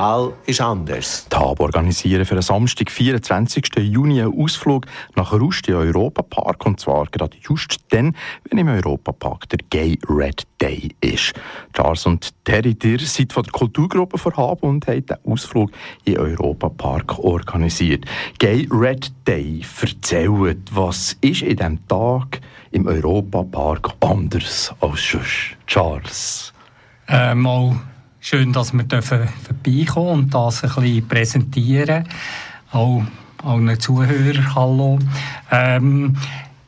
Mal ist anders. Die HAB organisieren für den Samstag, 24. Juni, einen Ausflug nach Rust im Europapark. Und zwar gerade just dann, wenn im Europapark der Gay Red Day ist. Charles und Terry, ihr seid von der Kulturgruppe von HAB und haben den Ausflug im Europapark organisiert. Gay Red Day, erzählt, was ist in diesem Tag im Europapark anders als sonst? Charles. Äh, mal schön, dass wir vorbeikommen und das ein bisschen präsentieren. Auch allen Zuhörern, hallo. Ähm,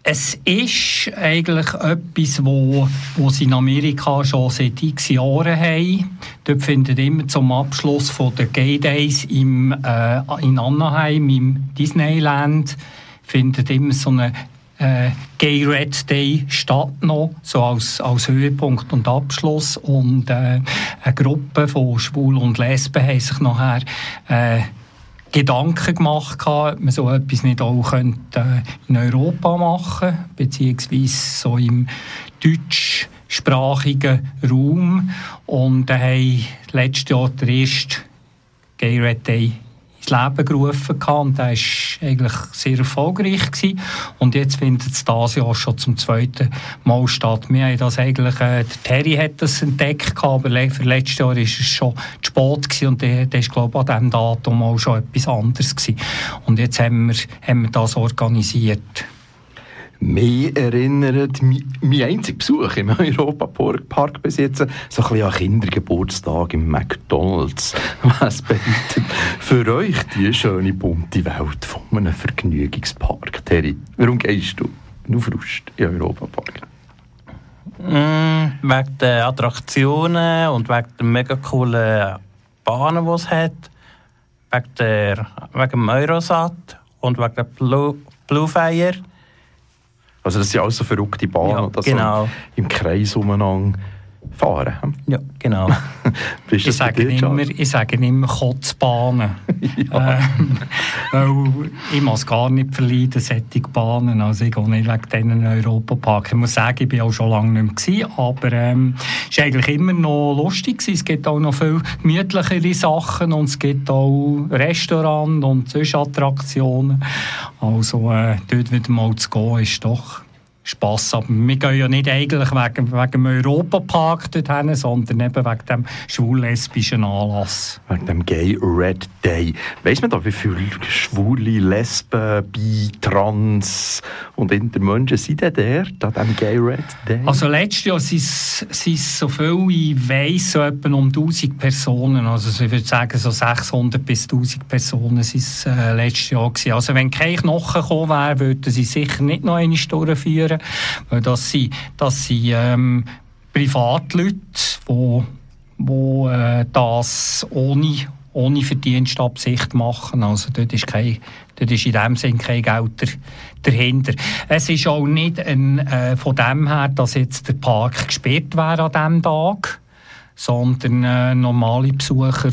es ist eigentlich etwas, wo, wo sie in Amerika schon seit x Jahren haben. Dort findet immer zum Abschluss von der Gay Days im, äh, in Anaheim, im Disneyland, findet immer so eine äh, Gay Red Day statt noch, so als, als Höhepunkt und Abschluss. Und äh, eine Gruppe von Schwulen und Lesben haben sich nachher äh, Gedanken gemacht, ob man so etwas nicht auch könnte, äh, in Europa machen beziehungsweise so im deutschsprachigen Raum. Und äh, haben letztes Jahr den ersten Gay Red Day Leben gerufen und der war eigentlich sehr erfolgreich gewesen. und jetzt findet es dieses Jahr schon zum zweiten Mal statt. Wir haben das eigentlich, äh, der Terry hat das entdeckt, aber für letztes Jahr war es schon zu spät gewesen und der, der ist glaube ich an diesem Datum auch schon etwas anderes gewesen. und jetzt haben wir, haben wir das organisiert. Mich erinnert mein einziger Besuch im Europapark bis jetzt so ein bisschen an Kindergeburtstag im McDonalds. Was bedeutet für euch die schöne bunte Welt von einem Vergnügungspark? Terry, warum gehst du nur Frust im Europapark? Mm, wegen der Attraktionen und wegen der mega coolen Bahnen, die es hat. Wegen, der, wegen dem Eurosat und wegen der Blue, Blue Fire. Also das sind alles so verrückte Bahnen, ja, genau. so im Kreis umeinander fahren. Ja, genau. ich, sage immer, ich sage immer Kotzbahnen. ja. ähm, ich muss gar nicht verleiden, solche Bahnen. Also ich gehe nicht wegen diesen Europapark. Ich muss sagen, ich war auch schon lange nicht mehr, aber ähm, es war eigentlich immer noch lustig. Gewesen. Es gibt auch noch viel gemütlichere Sachen und es gibt auch Restaurants und sonst Attraktionen. Also äh, dort wieder mal zu gehen, ist doch Spass. Aber wir gehen ja nicht eigentlich wegen, wegen dem Europapark dorthin, sondern eben wegen dem schwul-lesbischen Anlass. Wegen dem Gay Red Day. Weiss man da, wie viele schwule, Lesben, Bi, Trans und Intermenschen sind denn dort an diesem Gay Red Day? Also letztes Jahr sind es so viel, ich weiss, so etwa um 1000 Personen. Also ich würde sagen, so 600 bis 1000 Personen sind es äh, letztes Jahr gewesen. Also wenn kein Knochen gekommen wäre, würden sie sicher nicht noch eine durchführen führen, weil das sind, das sind ähm, Privatleute, die wo, äh, das ohne, ohne Verdienstabsicht machen. Also dort ist, kein, dort ist in dem Sinn kein Geld dahinter. Es ist auch nicht ein, äh, von dem her, dass jetzt der Park gesperrt wäre an diesem Tag, sondern äh, normale Besucher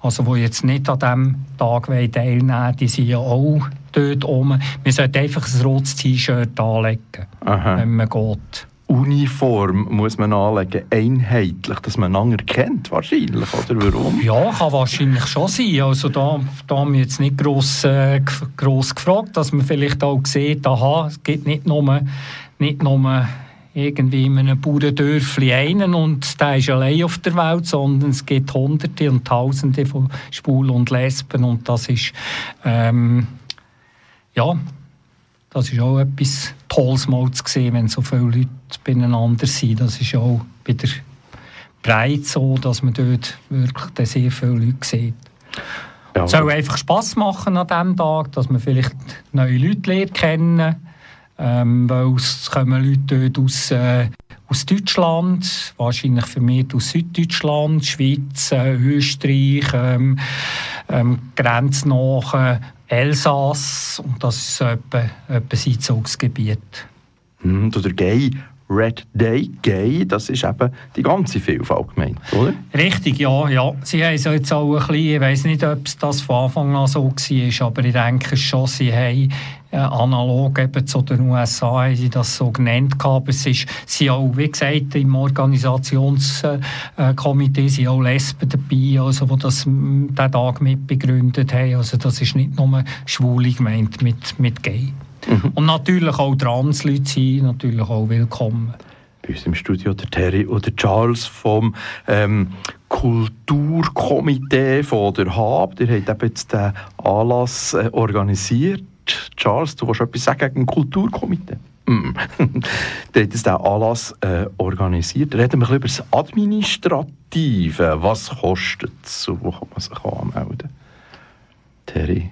also die jetzt nicht an diesem Tag teilnehmen wollen, die sind ja auch dort oben. Man sollte einfach ein rotes T-Shirt anlegen, Aha. wenn man geht. Uniform muss man anlegen, einheitlich, dass man einander kennt, wahrscheinlich, oder warum? Ja, kann wahrscheinlich schon sein. Also da, da haben wir jetzt nicht gross, äh, gross gefragt, dass man vielleicht auch sieht, aha, es gibt nicht nur, nicht nur irgendwie in einem Bauerndörfli einen und der ist allein auf der Welt, sondern es gibt Hunderte und Tausende von Schwulen und Lesben und das ist ähm, ja, das ist auch etwas Tolles mal zu sehen, wenn so viele Leute beieinander sind. Das ist auch wieder breit so, dass man dort wirklich sehr viele Leute sieht. Ja. Es soll einfach Spass machen an diesem Tag, dass man vielleicht neue Leute lernt kennen ähm, weil es kommen Leute dort aus, äh, aus Deutschland, wahrscheinlich vermehrt aus Süddeutschland, Schweiz, äh, Österreich, ähm, ähm, grenznahe Elsass und das ist so etwa, etwa sein Zugsgebiet. Hm, der Gay Red Day Gay, das ist eben die ganze Vielfalt gemeint, oder? Richtig, ja. ja. Sie haben so jetzt auch ein bisschen, ich weiß nicht, ob es das von Anfang an so war, aber ich denke schon, sie haben äh, analog eben zu den USA haben sie das so genannt aber es ist, sind auch, wie gesagt, im Organisationskomitee sind auch Lesben dabei, also die das diesen Tag mitbegründet haben, also das ist nicht nur Schwule gemeint mit, mit Gay. Mhm. Und natürlich auch Transleute sind natürlich auch willkommen bei uns im Studio der Terry oder Charles vom ähm, Kulturkomitee von der HAB. Ihr habt eben jetzt den Anlass äh, Charles, du willst etwas sagen gegen Kulturkomitee? Mm. der hat diesen Anlass äh, organisiert. Reden wir ein bisschen über das Administrative. Was kostet es wo kann man sich anmelden? Terry?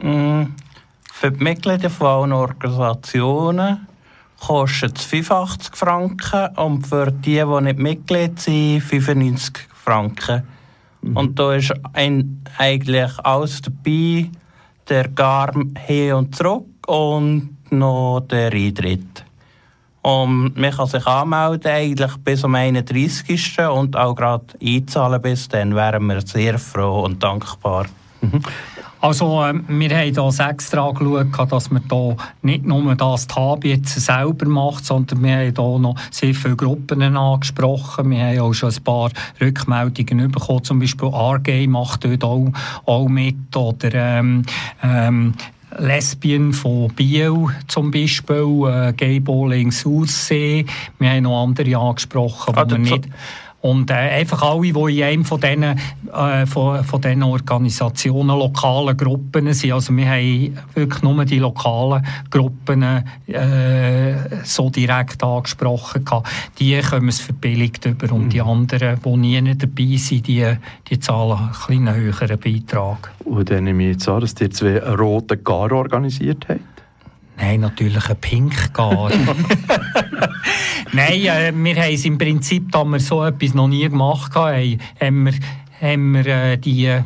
Mm, für die Mitglieder von allen Organisationen kostet es 85 Franken und für die, die nicht Mitglied sind, 95 Franken. Mhm. Und da ist ein, eigentlich alles dabei, der Garm hin und zurück und noch der Eintritt. Und man kann sich anmelden eigentlich bis am 31. und auch gerade einzahlen bis dann wären wir sehr froh und dankbar. Mhm. Also äh, wir haben das extra geschaut, dass man da nicht nur das Tab jetzt selber macht, sondern wir haben da noch sehr viele Gruppen angesprochen. Wir haben auch schon ein paar Rückmeldungen bekommen, zum Beispiel RG macht dort auch, auch mit oder ähm, ähm, Lesbien von Biel zum Beispiel, äh, Gay Bowling Aussee. Wir haben noch andere angesprochen, ah, die wir nicht... Und äh, einfach alle, die in einem von diesen, äh, von, von diesen Organisationen lokalen Gruppen sind, also wir haben wirklich nur die lokalen Gruppen äh, so direkt angesprochen, gehabt. die kommen es verbilligt über und die mhm. anderen, die nie dabei sind, die, die zahlen einen kleinen höheren Beitrag. Und dann nehme ich jetzt an, dass ihr zwei roten Gar organisiert habt? Nein, natürlich ein Pinkgar. Nein, äh, wir haben es im Prinzip, da wir so etwas noch nie gemacht haben, haben wir, haben wir äh, die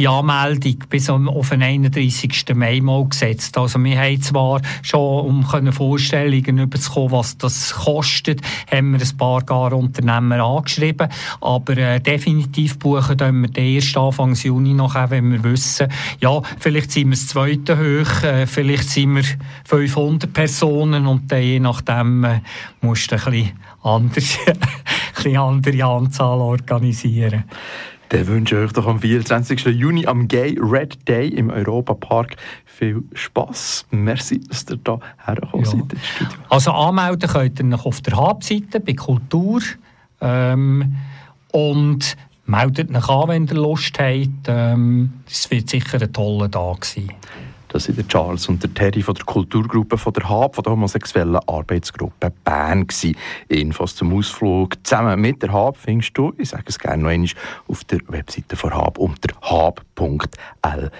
die Anmeldung bis auf den 31. Mai mal gesetzt. Also wir haben zwar schon, um Vorstellungen bekommen, was das kostet, haben wir ein paar gar Unternehmer angeschrieben, aber äh, definitiv buchen können wir den erst Anfang Juni noch, wenn wir wissen, ja, vielleicht sind wir das zweite hoch, äh, vielleicht sind wir 500 Personen und dann je nachdem äh, musst du ein bisschen, anders, ein bisschen andere Anzahl organisieren. Dann wünsche ich euch doch am 24. Juni am Gay Red Day im Europapark viel Spass. Merci, dass ihr da hergekommen ja. seid. Also anmelden könnt ihr noch auf der Hauptseite bei Kultur. Ähm, und meldet euch an, wenn ihr Lust habt. Ähm, es wird sicher ein toller Tag sein. Das sind der Charles und der Terry von der Kulturgruppe von der HAB, von der homosexuellen Arbeitsgruppe Bern. Gewesen. Infos zum Ausflug zusammen mit der HAB findest du, ich sage es gerne noch einmal, auf der Webseite von HAB unter hab.lgbt.